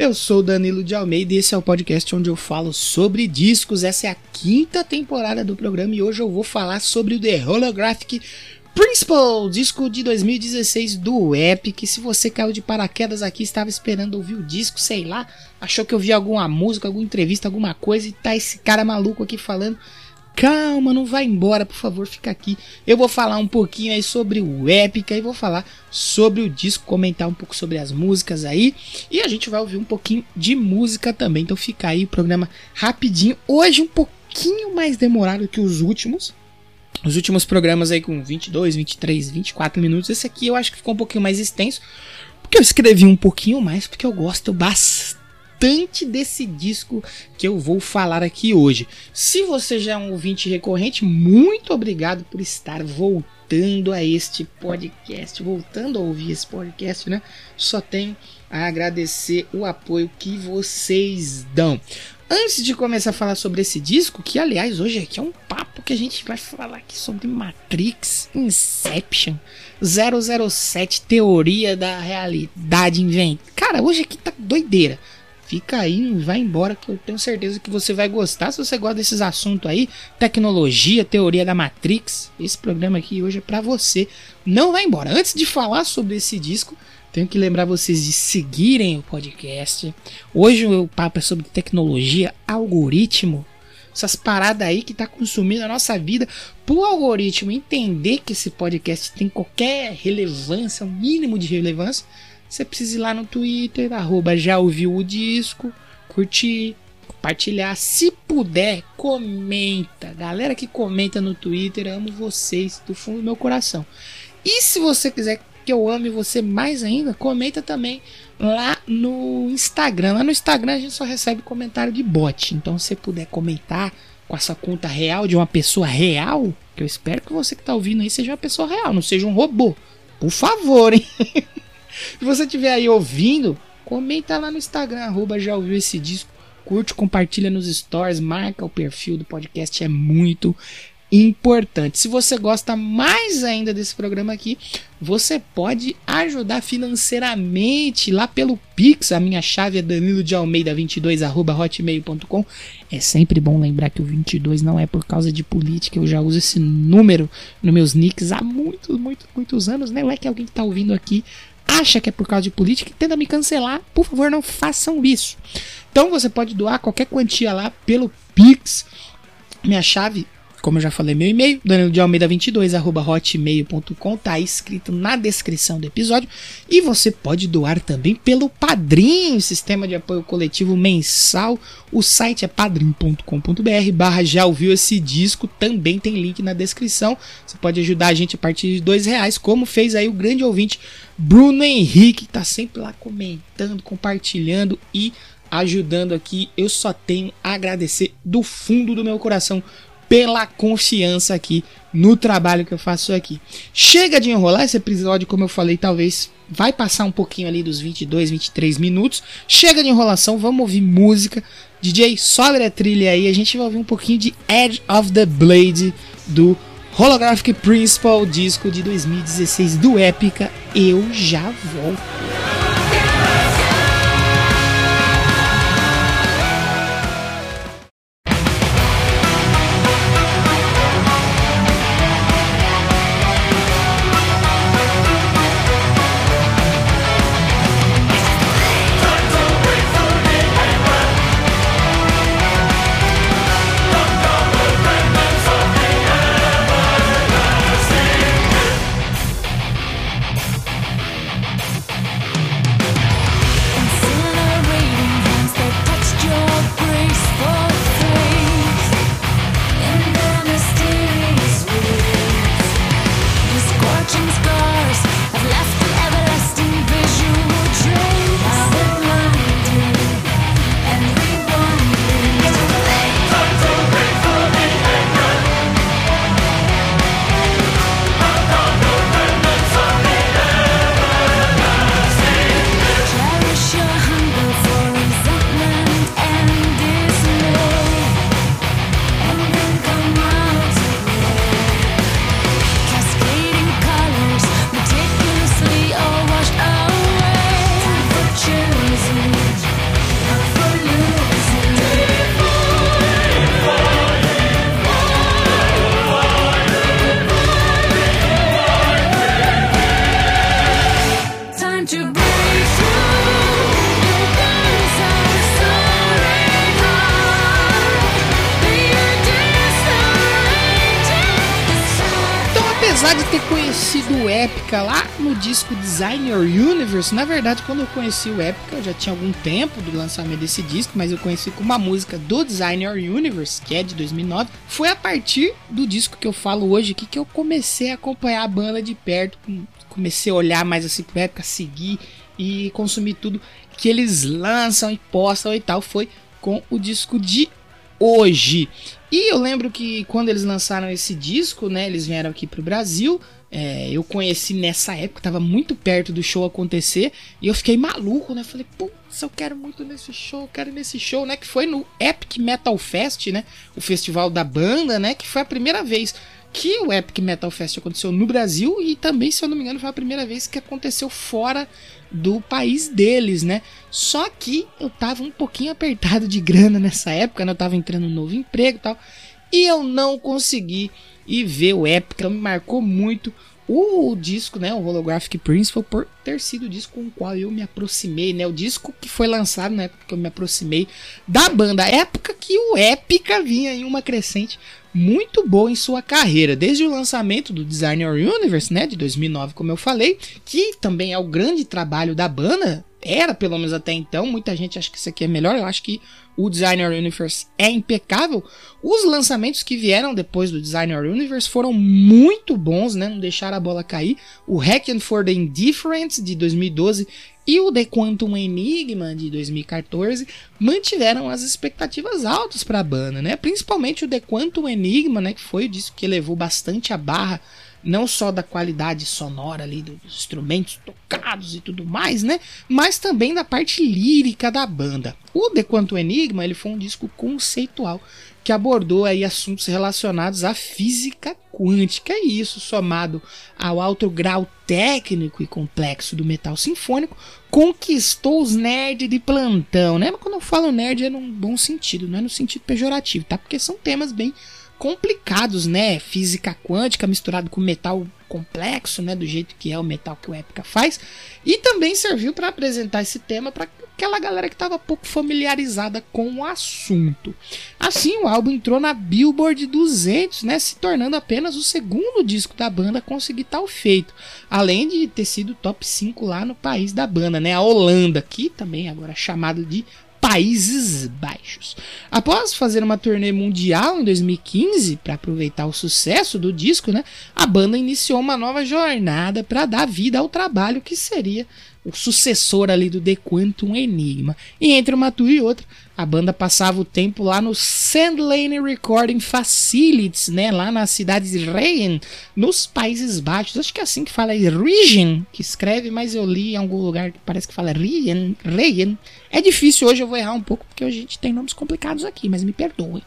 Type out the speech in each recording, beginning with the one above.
Eu sou Danilo de Almeida e esse é o podcast onde eu falo sobre discos. Essa é a quinta temporada do programa e hoje eu vou falar sobre o The Holographic Principal, disco de 2016 do Epic. Se você caiu de paraquedas aqui, estava esperando ouvir o disco, sei lá, achou que eu vi alguma música, alguma entrevista, alguma coisa e tá esse cara maluco aqui falando. Calma, não vai embora, por favor, fica aqui. Eu vou falar um pouquinho aí sobre o Épica e vou falar sobre o disco, comentar um pouco sobre as músicas aí. E a gente vai ouvir um pouquinho de música também. Então fica aí o programa rapidinho. Hoje um pouquinho mais demorado que os últimos. Os últimos programas aí com 22, 23, 24 minutos. Esse aqui eu acho que ficou um pouquinho mais extenso. Porque eu escrevi um pouquinho mais, porque eu gosto bastante desse disco que eu vou falar aqui hoje. Se você já é um ouvinte recorrente, muito obrigado por estar voltando a este podcast, voltando a ouvir esse podcast, né? Só tenho a agradecer o apoio que vocês dão. Antes de começar a falar sobre esse disco, que aliás hoje aqui é um papo que a gente vai falar aqui sobre Matrix, Inception, 007, teoria da realidade inventa. Cara, hoje aqui tá doideira. Fica aí, vai embora que eu tenho certeza que você vai gostar se você gosta desses assuntos aí, tecnologia, teoria da Matrix. Esse programa aqui hoje é pra você. Não vai embora. Antes de falar sobre esse disco, tenho que lembrar vocês de seguirem o podcast. Hoje o papo é sobre tecnologia, algoritmo, essas paradas aí que tá consumindo a nossa vida. Pro algoritmo entender que esse podcast tem qualquer relevância, o mínimo de relevância, você precisa ir lá no Twitter, arroba já ouviu o disco, curtir, compartilhar. Se puder, comenta. Galera que comenta no Twitter, amo vocês do fundo do meu coração. E se você quiser que eu ame você mais ainda, comenta também lá no Instagram. Lá no Instagram a gente só recebe comentário de bot. Então se puder comentar com essa conta real de uma pessoa real, que eu espero que você que está ouvindo aí seja uma pessoa real, não seja um robô. Por favor, hein? Se você estiver aí ouvindo, comenta lá no Instagram, arroba já ouviu esse disco, curte, compartilha nos stories, marca o perfil do podcast, é muito importante. Se você gosta mais ainda desse programa aqui, você pode ajudar financeiramente lá pelo Pix. A minha chave é danilo de almeida 22 hotmail.com. É sempre bom lembrar que o 22 não é por causa de política. Eu já uso esse número nos meus nicks há muitos, muitos, muitos anos. Né? Não é que alguém que está ouvindo aqui acha que é por causa de política e tenta me cancelar. Por favor, não façam isso. Então você pode doar qualquer quantia lá pelo Pix. Minha chave como eu já falei, meu e-mail, danilo de almeida 22 hotmail.com, tá escrito na descrição do episódio. E você pode doar também pelo Padrim, sistema de apoio coletivo mensal. O site é padrim.com.br barra já ouviu esse disco, também tem link na descrição. Você pode ajudar a gente a partir de dois reais, como fez aí o grande ouvinte Bruno Henrique, que tá sempre lá comentando, compartilhando e ajudando aqui. Eu só tenho a agradecer do fundo do meu coração pela confiança aqui no trabalho que eu faço aqui. Chega de enrolar esse episódio, como eu falei, talvez vai passar um pouquinho ali dos 22, 23 minutos. Chega de enrolação, vamos ouvir música. DJ, sobe a trilha aí, a gente vai ouvir um pouquinho de Edge of the Blade do Holographic Principal, disco de 2016 do Epica. Eu já volto. Disco Design Your Universe, na verdade, quando eu conheci o Epica, eu já tinha algum tempo do lançamento desse disco, mas eu conheci com uma música do Design Your Universe, que é de 2009. Foi a partir do disco que eu falo hoje aqui que eu comecei a acompanhar a banda de perto, comecei a olhar mais assim pro Epica, seguir e consumir tudo que eles lançam e postam e tal. Foi com o disco de hoje. E eu lembro que quando eles lançaram esse disco, né, eles vieram aqui pro Brasil. É, eu conheci nessa época, tava muito perto do show acontecer, e eu fiquei maluco, né? Falei, putz, eu quero muito nesse show, quero nesse show, né? Que foi no Epic Metal Fest, né? O festival da banda, né? Que foi a primeira vez que o Epic Metal Fest aconteceu no Brasil e também, se eu não me engano, foi a primeira vez que aconteceu fora do país deles, né? Só que eu tava um pouquinho apertado de grana nessa época, né? Eu tava entrando no novo emprego e tal. E eu não consegui ir ver o Epic, me marcou muito. O disco, né, o Holographic Principle, por ter sido o disco com o qual eu me aproximei, né, o disco que foi lançado na época que eu me aproximei da banda, época que o Epica vinha em uma crescente muito boa em sua carreira, desde o lançamento do Designer Universe, né, de 2009, como eu falei, que também é o grande trabalho da banda, era pelo menos até então, muita gente acha que isso aqui é melhor, eu acho que o Designer Universe é impecável. Os lançamentos que vieram depois do Designer Universe foram muito bons, né, não deixaram a bola cair. O Hacking for the Indifference de 2012 e o The Quantum Enigma de 2014 mantiveram as expectativas altas para a banda, né? Principalmente o The Quantum Enigma, né, que foi o disco que levou bastante a barra não só da qualidade sonora ali dos instrumentos tocados e tudo mais, né? Mas também da parte lírica da banda. O The Quantum Enigma ele foi um disco conceitual que abordou aí assuntos relacionados à física quântica e isso somado ao alto grau técnico e complexo do metal sinfônico conquistou os nerds de plantão, né? Mas quando eu falo nerd é num bom sentido, não é no sentido pejorativo, tá? Porque são temas bem complicados, né? Física quântica misturado com metal complexo, né? Do jeito que é o metal que o Epica faz. E também serviu para apresentar esse tema para aquela galera que estava pouco familiarizada com o assunto. Assim, o álbum entrou na Billboard 200, né? Se tornando apenas o segundo disco da banda a conseguir tal feito. Além de ter sido top 5 lá no país da banda, né? A Holanda, que também agora é chamado de Países Baixos. Após fazer uma turnê mundial em 2015 para aproveitar o sucesso do disco, né, a banda iniciou uma nova jornada para dar vida ao trabalho que seria o sucessor ali do The Quantum Enigma. E entre uma tour e outra, a banda passava o tempo lá no Sandlane Recording Facilities, né, lá na cidade de Regen, nos Países Baixos. Acho que é assim que fala aí, Regen, que escreve, mas eu li em algum lugar que parece que fala Regen, Regen. É difícil hoje, eu vou errar um pouco porque a gente tem nomes complicados aqui, mas me perdoem.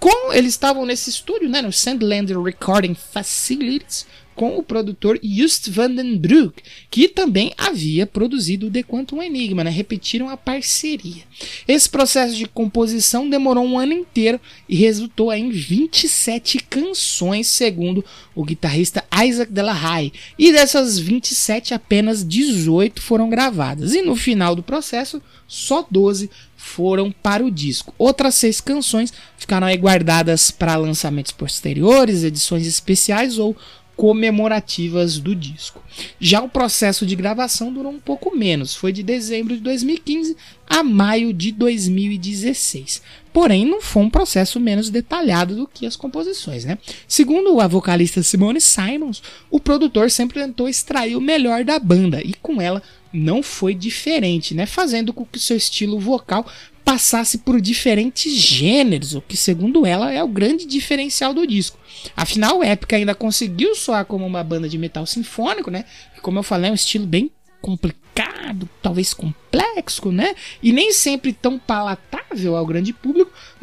Como eles estavam nesse estúdio, né, no Sandland Recording Facilities, com o produtor Just Vandenbroek, que também havia produzido The Quantum Enigma, né? repetiram a parceria. Esse processo de composição demorou um ano inteiro e resultou em 27 canções, segundo o guitarrista Isaac Delahaye, e dessas 27 apenas 18 foram gravadas, e no final do processo só 12 foram para o disco. Outras seis canções ficaram guardadas para lançamentos posteriores, edições especiais ou comemorativas do disco. Já o processo de gravação durou um pouco menos, foi de dezembro de 2015 a maio de 2016. Porém, não foi um processo menos detalhado do que as composições, né? Segundo a vocalista Simone Simons, o produtor sempre tentou extrair o melhor da banda e com ela não foi diferente, né? Fazendo com que seu estilo vocal passasse por diferentes gêneros, o que, segundo ela, é o grande diferencial do disco. Afinal, o ainda conseguiu soar como uma banda de metal sinfônico, né? Como eu falei, é um estilo bem complicado, talvez complexo, né? E nem sempre tão palatável ao grande público,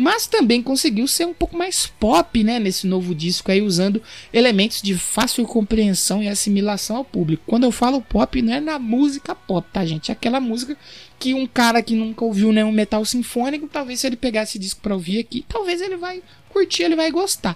mas também conseguiu ser um pouco mais pop, né? Nesse novo disco aí, usando elementos de fácil compreensão e assimilação ao público. Quando eu falo pop, não é na música pop, tá, gente? É aquela música que um cara que nunca ouviu nenhum metal sinfônico, talvez se ele pegasse esse disco para ouvir aqui, talvez ele vai curtir, ele vai gostar.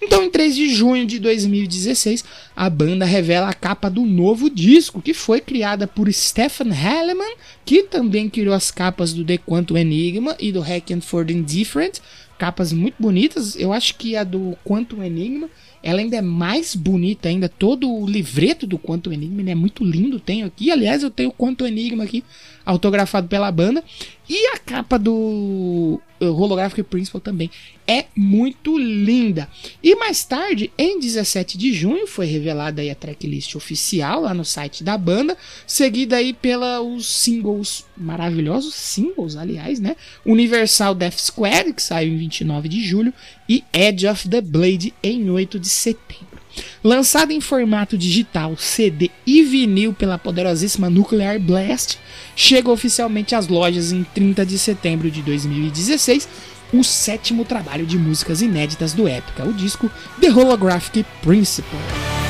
Então, em 3 de junho de 2016, a banda revela a capa do novo disco, que foi criada por Stefan Helleman, que também criou as capas do The Quantum Enigma e do Hacking for the Indifferent, capas muito bonitas. Eu acho que a do Quantum Enigma, ela ainda é mais bonita ainda. Todo o livreto do Quantum Enigma é muito lindo. Tenho aqui, aliás, eu tenho o Quantum Enigma aqui autografado pela banda. E a capa do Holographic Principal também é muito linda. E mais tarde, em 17 de junho, foi revelada aí a tracklist oficial lá no site da banda, seguida aí pelos singles maravilhosos, singles aliás, né? Universal Death Squad, que saiu em 29 de julho, e Edge of the Blade em 8 de setembro. Lançado em formato digital, CD e vinil pela poderosíssima Nuclear Blast, chega oficialmente às lojas em 30 de setembro de 2016, o sétimo trabalho de músicas inéditas do Epica, o disco The Holographic Principle.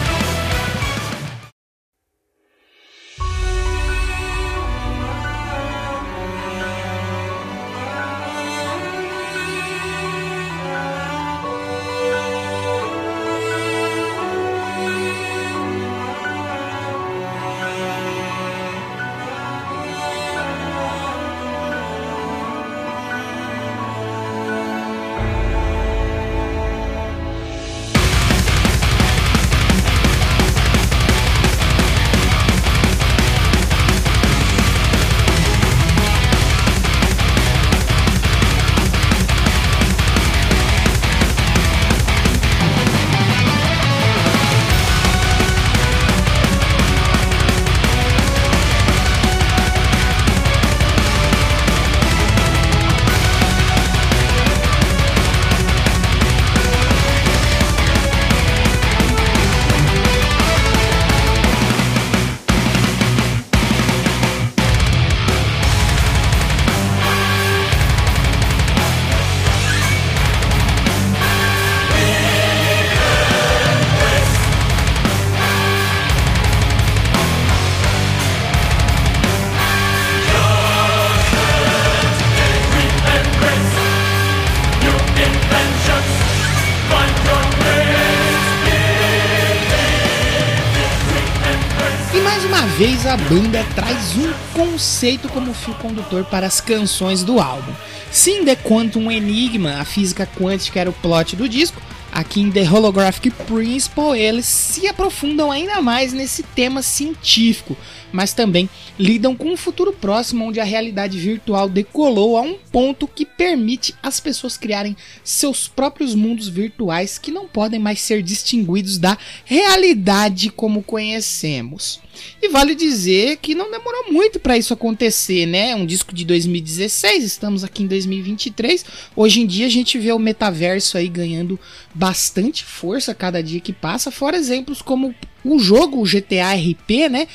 A banda traz um conceito como fio condutor para as canções do álbum. Sim, The Quantum Enigma, a física quântica era o plot do disco, aqui em The Holographic Principle eles se aprofundam ainda mais nesse tema científico, mas também lidam com um futuro próximo onde a realidade virtual decolou a um ponto que permite as pessoas criarem seus próprios mundos virtuais que não podem mais ser distinguidos da realidade como conhecemos. E vale dizer que não demorou muito para isso acontecer, né? Um disco de 2016, estamos aqui em 2023. Hoje em dia a gente vê o metaverso aí ganhando bastante força cada dia que passa, fora exemplos como o jogo o GTA RP, né?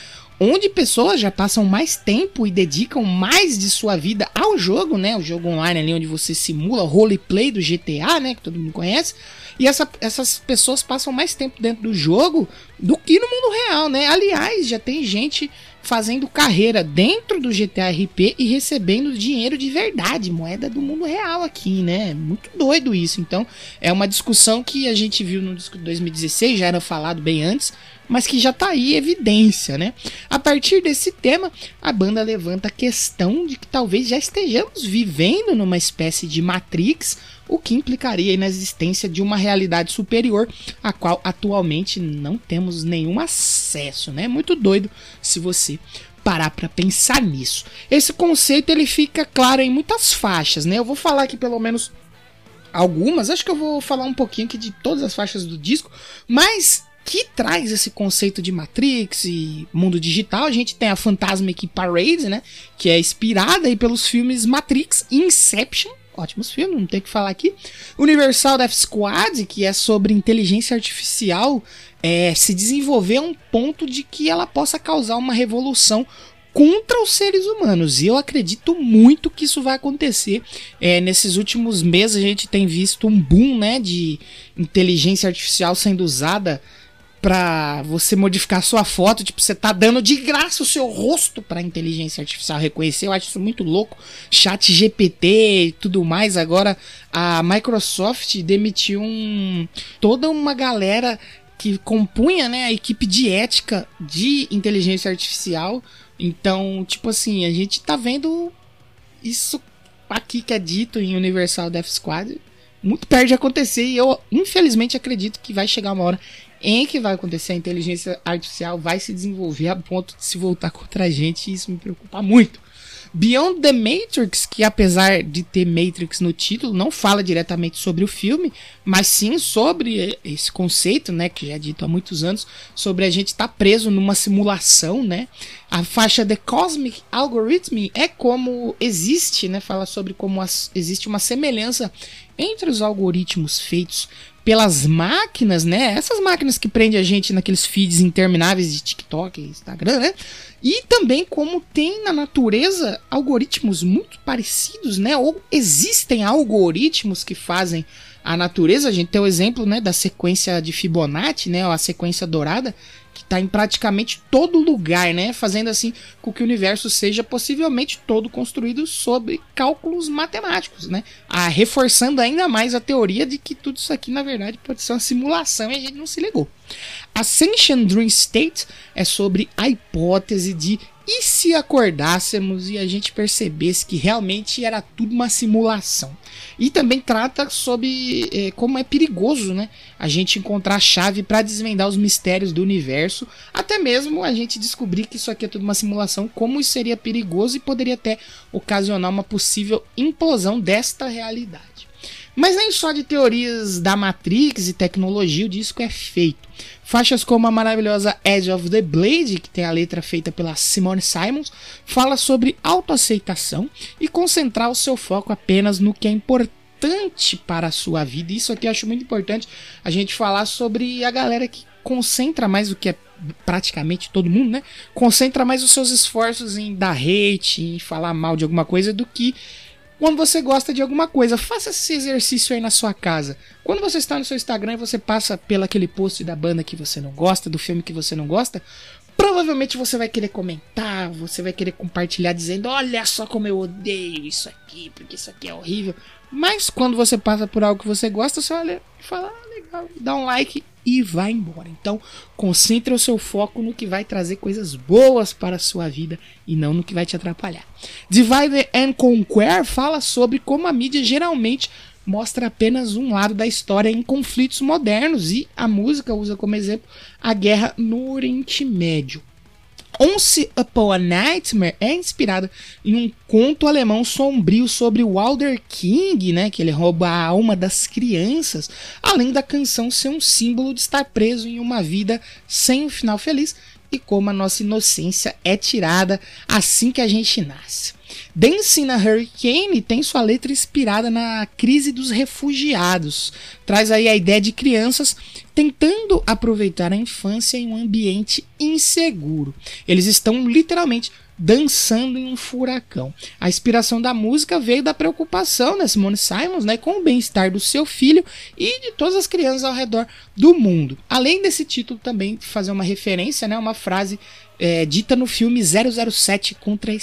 onde pessoas já passam mais tempo e dedicam mais de sua vida ao jogo, né? O jogo online ali onde você simula o roleplay do GTA, né? Que todo mundo conhece. E essa, essas pessoas passam mais tempo dentro do jogo do que no mundo real, né? Aliás, já tem gente fazendo carreira dentro do GTA RP e recebendo dinheiro de verdade, moeda do mundo real aqui, né? Muito doido isso. Então, é uma discussão que a gente viu no disco de 2016, já era falado bem antes, mas que já tá aí evidência, né? A partir desse tema, a banda levanta a questão de que talvez já estejamos vivendo numa espécie de Matrix, o que implicaria na existência de uma realidade superior a qual atualmente não temos nenhum acesso, né? Muito doido se você parar para pensar nisso. Esse conceito ele fica claro em muitas faixas, né? Eu vou falar aqui pelo menos algumas, acho que eu vou falar um pouquinho aqui de todas as faixas do disco, mas que traz esse conceito de Matrix e mundo digital. A gente tem a Fantasmic Parade, né, que é inspirada aí pelos filmes Matrix e Inception. Ótimos filmes, não tem que falar aqui. Universal Death Squad, que é sobre inteligência artificial é, se desenvolver a um ponto de que ela possa causar uma revolução contra os seres humanos. E eu acredito muito que isso vai acontecer. É, nesses últimos meses a gente tem visto um boom né, de inteligência artificial sendo usada para você modificar sua foto, tipo, você tá dando de graça o seu rosto para inteligência artificial reconhecer. Eu acho isso muito louco. Chat GPT e tudo mais. Agora a Microsoft demitiu um toda uma galera que compunha, né, a equipe de ética de inteligência artificial. Então, tipo assim, a gente tá vendo isso aqui que é dito em Universal Death Squad muito perto de acontecer e eu, infelizmente, acredito que vai chegar uma hora em que vai acontecer, a inteligência artificial vai se desenvolver a ponto de se voltar contra a gente e isso me preocupa muito. Beyond the Matrix, que apesar de ter Matrix no título, não fala diretamente sobre o filme, mas sim sobre esse conceito, né, que já é dito há muitos anos, sobre a gente estar tá preso numa simulação, né? A faixa The Cosmic Algorithm é como existe, né, fala sobre como as, existe uma semelhança entre os algoritmos feitos pelas máquinas, né? Essas máquinas que prendem a gente naqueles feeds intermináveis de TikTok e Instagram, né? E também como tem na natureza algoritmos muito parecidos, né? Ou existem algoritmos que fazem a natureza. A gente tem o exemplo, né, da sequência de Fibonacci, né, a sequência dourada, que está em praticamente todo lugar, né? Fazendo assim com que o universo seja possivelmente todo construído sobre cálculos matemáticos, né? Ah, reforçando ainda mais a teoria de que tudo isso aqui, na verdade, pode ser uma simulação e a gente não se ligou. Ascension Dream State é sobre a hipótese de e se acordássemos e a gente percebesse que realmente era tudo uma simulação? E também trata sobre eh, como é perigoso né, a gente encontrar a chave para desvendar os mistérios do universo, até mesmo a gente descobrir que isso aqui é tudo uma simulação, como isso seria perigoso e poderia até ocasionar uma possível implosão desta realidade. Mas nem só de teorias da Matrix e tecnologia o disco é feito. Faixas como a maravilhosa Edge of the Blade, que tem a letra feita pela Simone Simons, fala sobre autoaceitação e concentrar o seu foco apenas no que é importante para a sua vida. Isso aqui eu acho muito importante a gente falar sobre a galera que concentra mais o que é praticamente todo mundo, né? Concentra mais os seus esforços em dar hate, em falar mal de alguma coisa do que quando você gosta de alguma coisa. Faça esse exercício aí na sua casa. Quando você está no seu Instagram e você passa pelo aquele post da banda que você não gosta, do filme que você não gosta, provavelmente você vai querer comentar, você vai querer compartilhar dizendo: Olha só como eu odeio isso aqui, porque isso aqui é horrível. Mas quando você passa por algo que você gosta, você olha e fala: ah, legal, dá um like e vai embora. Então, concentre o seu foco no que vai trazer coisas boas para a sua vida e não no que vai te atrapalhar. Divide and Conquer fala sobre como a mídia geralmente mostra apenas um lado da história em conflitos modernos e a música usa como exemplo a guerra no Oriente Médio. Once Upon a Nightmare é inspirada em um conto alemão sombrio sobre Walder King, né, que ele rouba a alma das crianças, além da canção ser um símbolo de estar preso em uma vida sem um final feliz e como a nossa inocência é tirada assim que a gente nasce. Dancing na Hurricane tem sua letra inspirada na crise dos refugiados. Traz aí a ideia de crianças tentando aproveitar a infância em um ambiente inseguro. Eles estão literalmente dançando em um furacão. A inspiração da música veio da preocupação da Simone Simons né, com o bem-estar do seu filho e de todas as crianças ao redor do mundo. Além desse título, também fazer uma referência, né, uma frase é, dita no filme 007 contra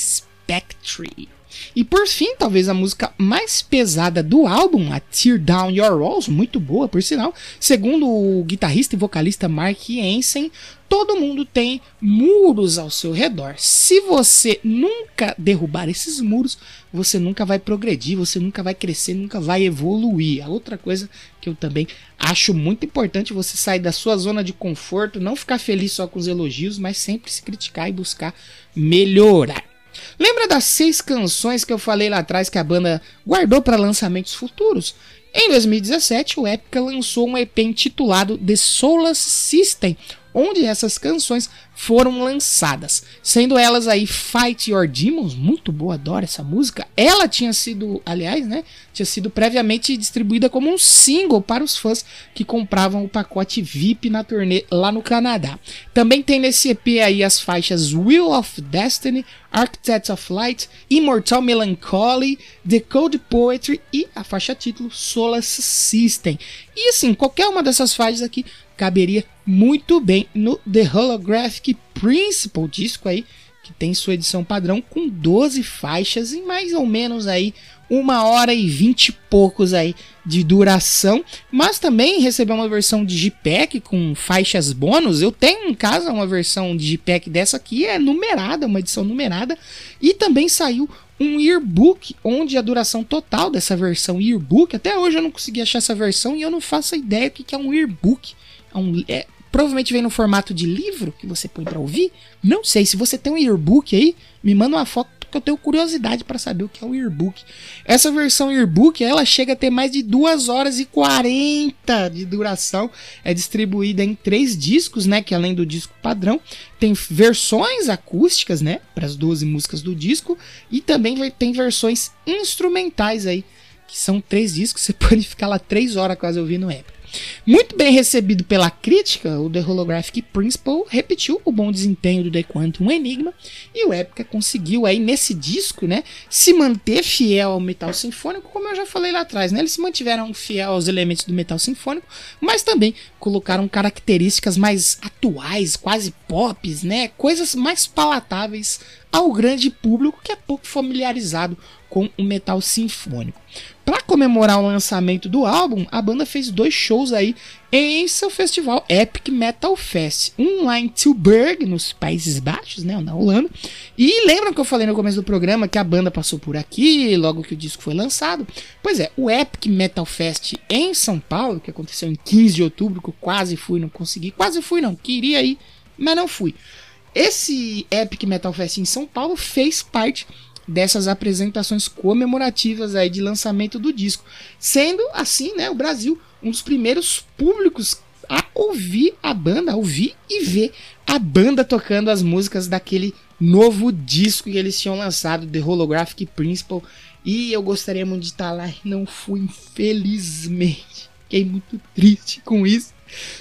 Spectre. E por fim, talvez a música mais pesada do álbum, a Tear Down Your Walls, muito boa por sinal, segundo o guitarrista e vocalista Mark Hansen, todo mundo tem muros ao seu redor. Se você nunca derrubar esses muros, você nunca vai progredir, você nunca vai crescer, nunca vai evoluir. A outra coisa que eu também acho muito importante você sair da sua zona de conforto, não ficar feliz só com os elogios, mas sempre se criticar e buscar melhorar. Lembra das seis canções que eu falei lá atrás que a banda guardou para lançamentos futuros? Em 2017, o Epica lançou um EP intitulado The Soulless System, onde essas canções foram lançadas, sendo elas aí Fight Your Demons, muito boa, adoro essa música. Ela tinha sido, aliás, né, tinha sido previamente distribuída como um single para os fãs que compravam o pacote VIP na turnê lá no Canadá. Também tem nesse EP aí as faixas Will of Destiny, Architects of Light, Immortal Melancholy, The Code Poetry e a faixa título Solace System. E assim, qualquer uma dessas faixas aqui caberia muito bem no The Holographic Principle, disco aí que tem sua edição padrão com 12 faixas e mais ou menos aí uma hora e vinte e poucos aí de duração, mas também recebeu uma versão de JPEG com faixas bônus. Eu tenho em casa uma versão de JPEG dessa aqui, é numerada, uma edição numerada, e também saiu um yearbook, onde a duração total dessa versão yearbook, até hoje eu não consegui achar essa versão e eu não faço ideia do que é um yearbook. É um, é, provavelmente vem no formato de livro que você põe para ouvir. Não sei, se você tem um yearbook aí, me manda uma foto porque eu tenho curiosidade para saber o que é o yearbook. Essa versão yearbook, ela chega a ter mais de 2 horas e 40 de duração. É distribuída em três discos, né, que além do disco padrão, tem versões acústicas, né, para as 12 músicas do disco e também tem versões instrumentais aí, que são três discos, você pode ficar lá 3 horas quase ouvindo época. Muito bem recebido pela crítica, o The Holographic Principle repetiu o bom desempenho do The Quantum Enigma e o Epica conseguiu aí nesse disco, né, se manter fiel ao metal sinfônico, como eu já falei lá atrás, né? Eles se mantiveram fiel aos elementos do metal sinfônico, mas também colocaram características mais atuais, quase pops, né? Coisas mais palatáveis ao grande público que é pouco familiarizado com o metal sinfônico. Para comemorar o lançamento do álbum, a banda fez dois shows aí em seu festival Epic Metal Fest. Um lá em Tilburg, nos Países Baixos, né, na Holanda. E lembram que eu falei no começo do programa que a banda passou por aqui logo que o disco foi lançado? Pois é, o Epic Metal Fest em São Paulo, que aconteceu em 15 de outubro, que eu quase fui, não consegui. Quase fui, não. Queria ir, mas não fui. Esse Epic Metal Fest em São Paulo fez parte dessas apresentações comemorativas aí de lançamento do disco, sendo assim, né, o Brasil um dos primeiros públicos a ouvir a banda, a ouvir e ver a banda tocando as músicas daquele novo disco que eles tinham lançado, The Holographic Principle, e eu gostaria muito de estar lá e não fui, infelizmente. Fiquei muito triste com isso.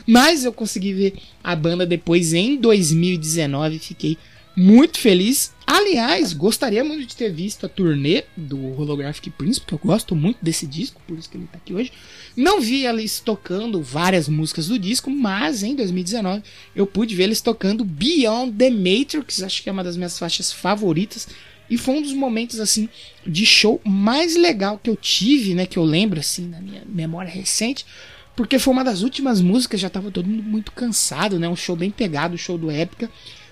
Mas eu consegui ver a banda depois em 2019, fiquei muito feliz. Aliás, gostaria muito de ter visto a turnê do Holographic Prince, porque eu gosto muito desse disco, por isso que ele está aqui hoje. Não vi eles tocando várias músicas do disco, mas em 2019 eu pude ver eles tocando Beyond the Matrix, acho que é uma das minhas faixas favoritas. E foi um dos momentos assim de show mais legal que eu tive, né, que eu lembro assim na minha memória recente, porque foi uma das últimas músicas, já tava todo mundo muito cansado, né? Um show bem pegado, o show do Épica.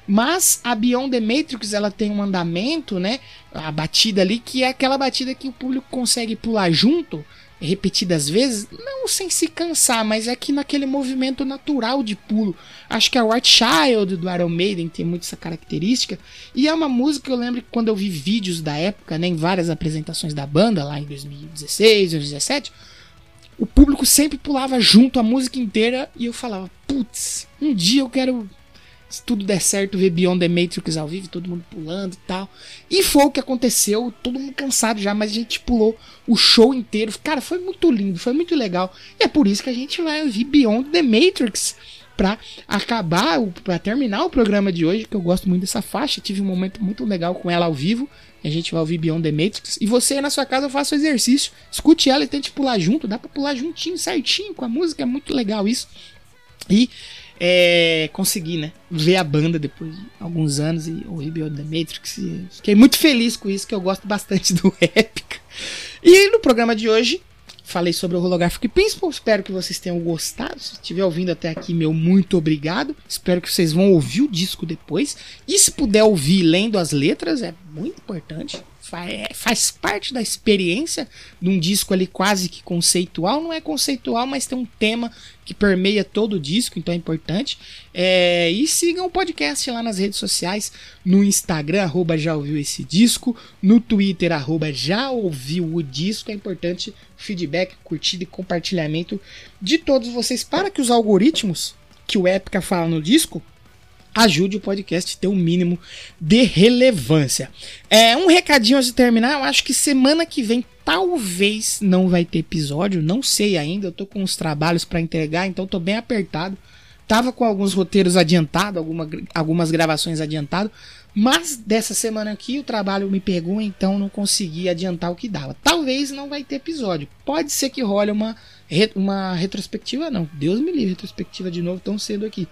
Mas a Beyond the Matrix ela tem um andamento, né? A batida ali que é aquela batida que o público consegue pular junto repetidas vezes, não sem se cansar, mas é que naquele movimento natural de pulo. Acho que a White Child do Iron Maiden tem muito essa característica. E é uma música que eu lembro que quando eu vi vídeos da época, né, em várias apresentações da banda, lá em 2016, 2017, o público sempre pulava junto a música inteira e eu falava, putz, um dia eu quero se tudo der certo, ver Beyond the Matrix ao vivo, todo mundo pulando e tal. E foi o que aconteceu, todo mundo cansado já, mas a gente pulou o show inteiro. Cara, foi muito lindo, foi muito legal. E é por isso que a gente vai ouvir Beyond the Matrix para acabar, para terminar o programa de hoje, que eu gosto muito dessa faixa. Tive um momento muito legal com ela ao vivo. A gente vai ouvir Beyond the Matrix. E você aí na sua casa faça o exercício. Escute ela e tente pular junto. Dá pra pular juntinho, certinho com a música. É muito legal isso. E é, consegui, né? Ver a banda depois de alguns anos e ouvir Beyond the Matrix. fiquei muito feliz com isso, que eu gosto bastante do Epic. E no programa de hoje, falei sobre o Holographic Principle. Espero que vocês tenham gostado. Se estiver ouvindo até aqui, meu muito obrigado. Espero que vocês vão ouvir o disco depois. E se puder ouvir lendo as letras, é muito importante faz parte da experiência de um disco ali quase que conceitual. Não é conceitual, mas tem um tema que permeia todo o disco, então é importante. É, e sigam o podcast lá nas redes sociais, no Instagram, arroba já ouviu esse disco, no Twitter, arroba já ouviu o disco. É importante feedback, curtida e compartilhamento de todos vocês para que os algoritmos que o Epica fala no disco ajude o podcast a ter um mínimo de relevância. É um recadinho antes de terminar, eu acho que semana que vem talvez não vai ter episódio, não sei ainda, eu tô com uns trabalhos para entregar, então tô bem apertado. Tava com alguns roteiros adiantados, alguma, algumas gravações adiantado, mas dessa semana aqui o trabalho me pegou, então não consegui adiantar o que dava. Talvez não vai ter episódio. Pode ser que role uma, uma retrospectiva, não. Deus me livre, retrospectiva de novo tão cedo aqui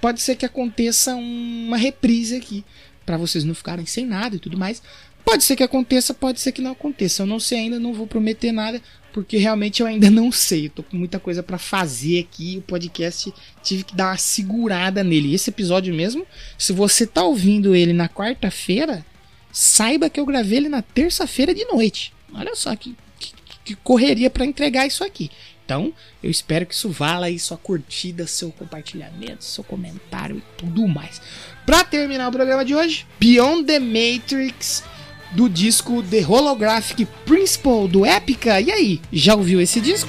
pode ser que aconteça uma reprise aqui, para vocês não ficarem sem nada e tudo mais. Pode ser que aconteça, pode ser que não aconteça. Eu não sei ainda, não vou prometer nada, porque realmente eu ainda não sei. Eu tô com muita coisa para fazer aqui. O podcast tive que dar uma segurada nele. Esse episódio mesmo, se você tá ouvindo ele na quarta-feira, saiba que eu gravei ele na terça-feira de noite. Olha só que, que, que correria para entregar isso aqui. Então, eu espero que isso vala aí sua curtida, seu compartilhamento, seu comentário e tudo mais. Para terminar o programa de hoje, Beyond the Matrix do disco The Holographic Principle do Epica. E aí, já ouviu esse disco?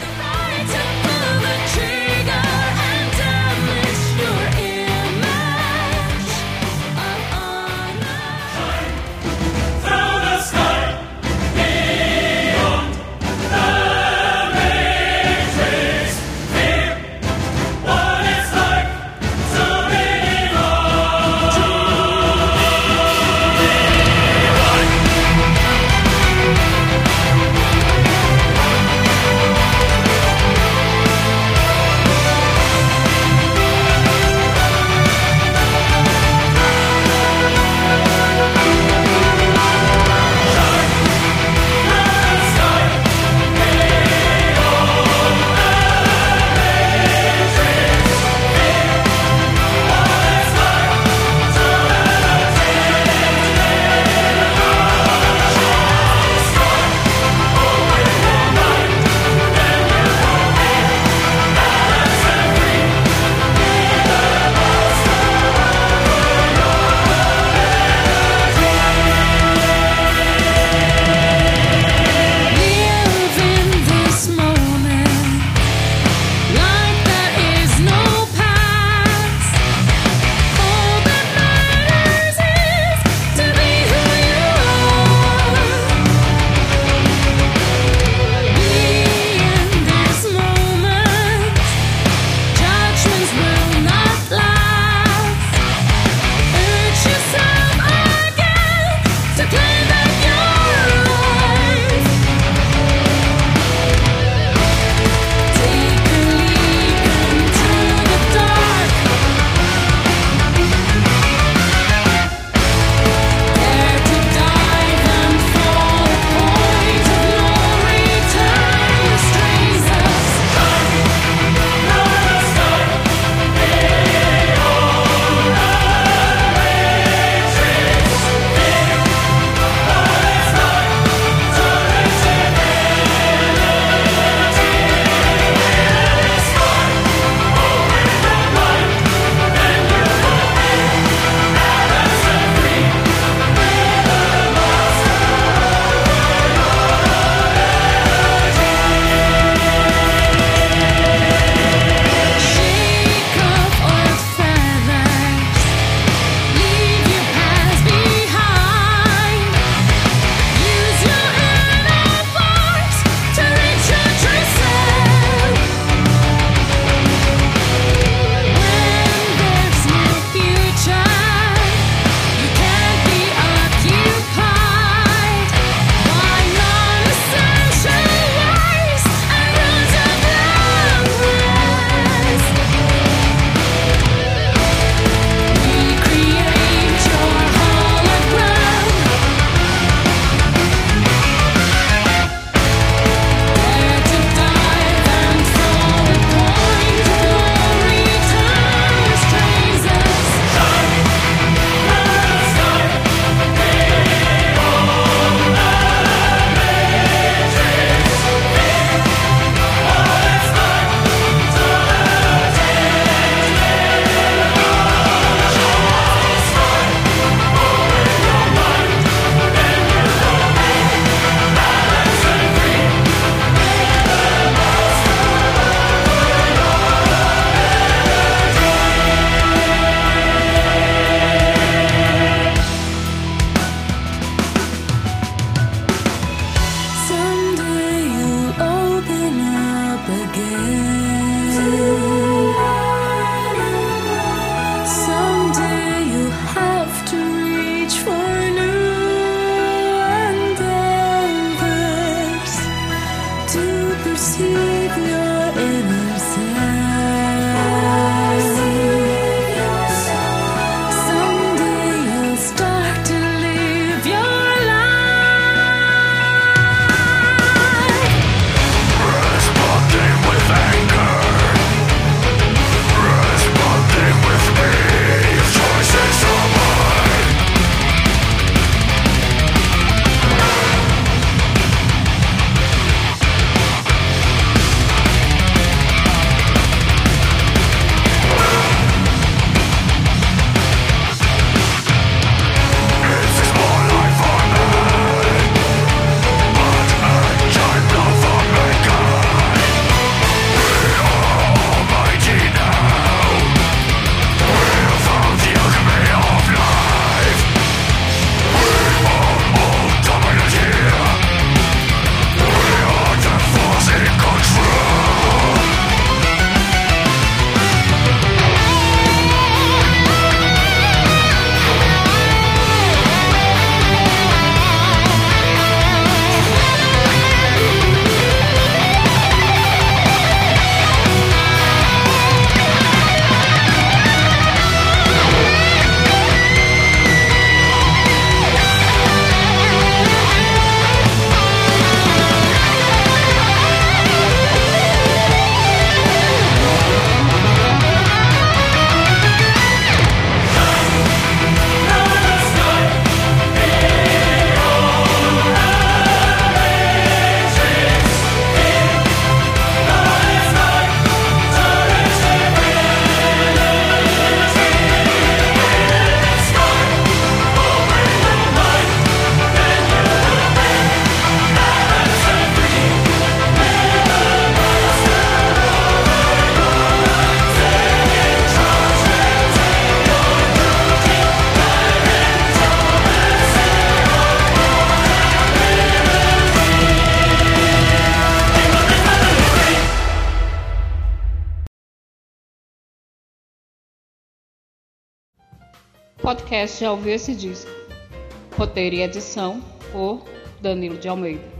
Podcast Já Ouviu Esse Disco? Roteiro e edição por Danilo de Almeida.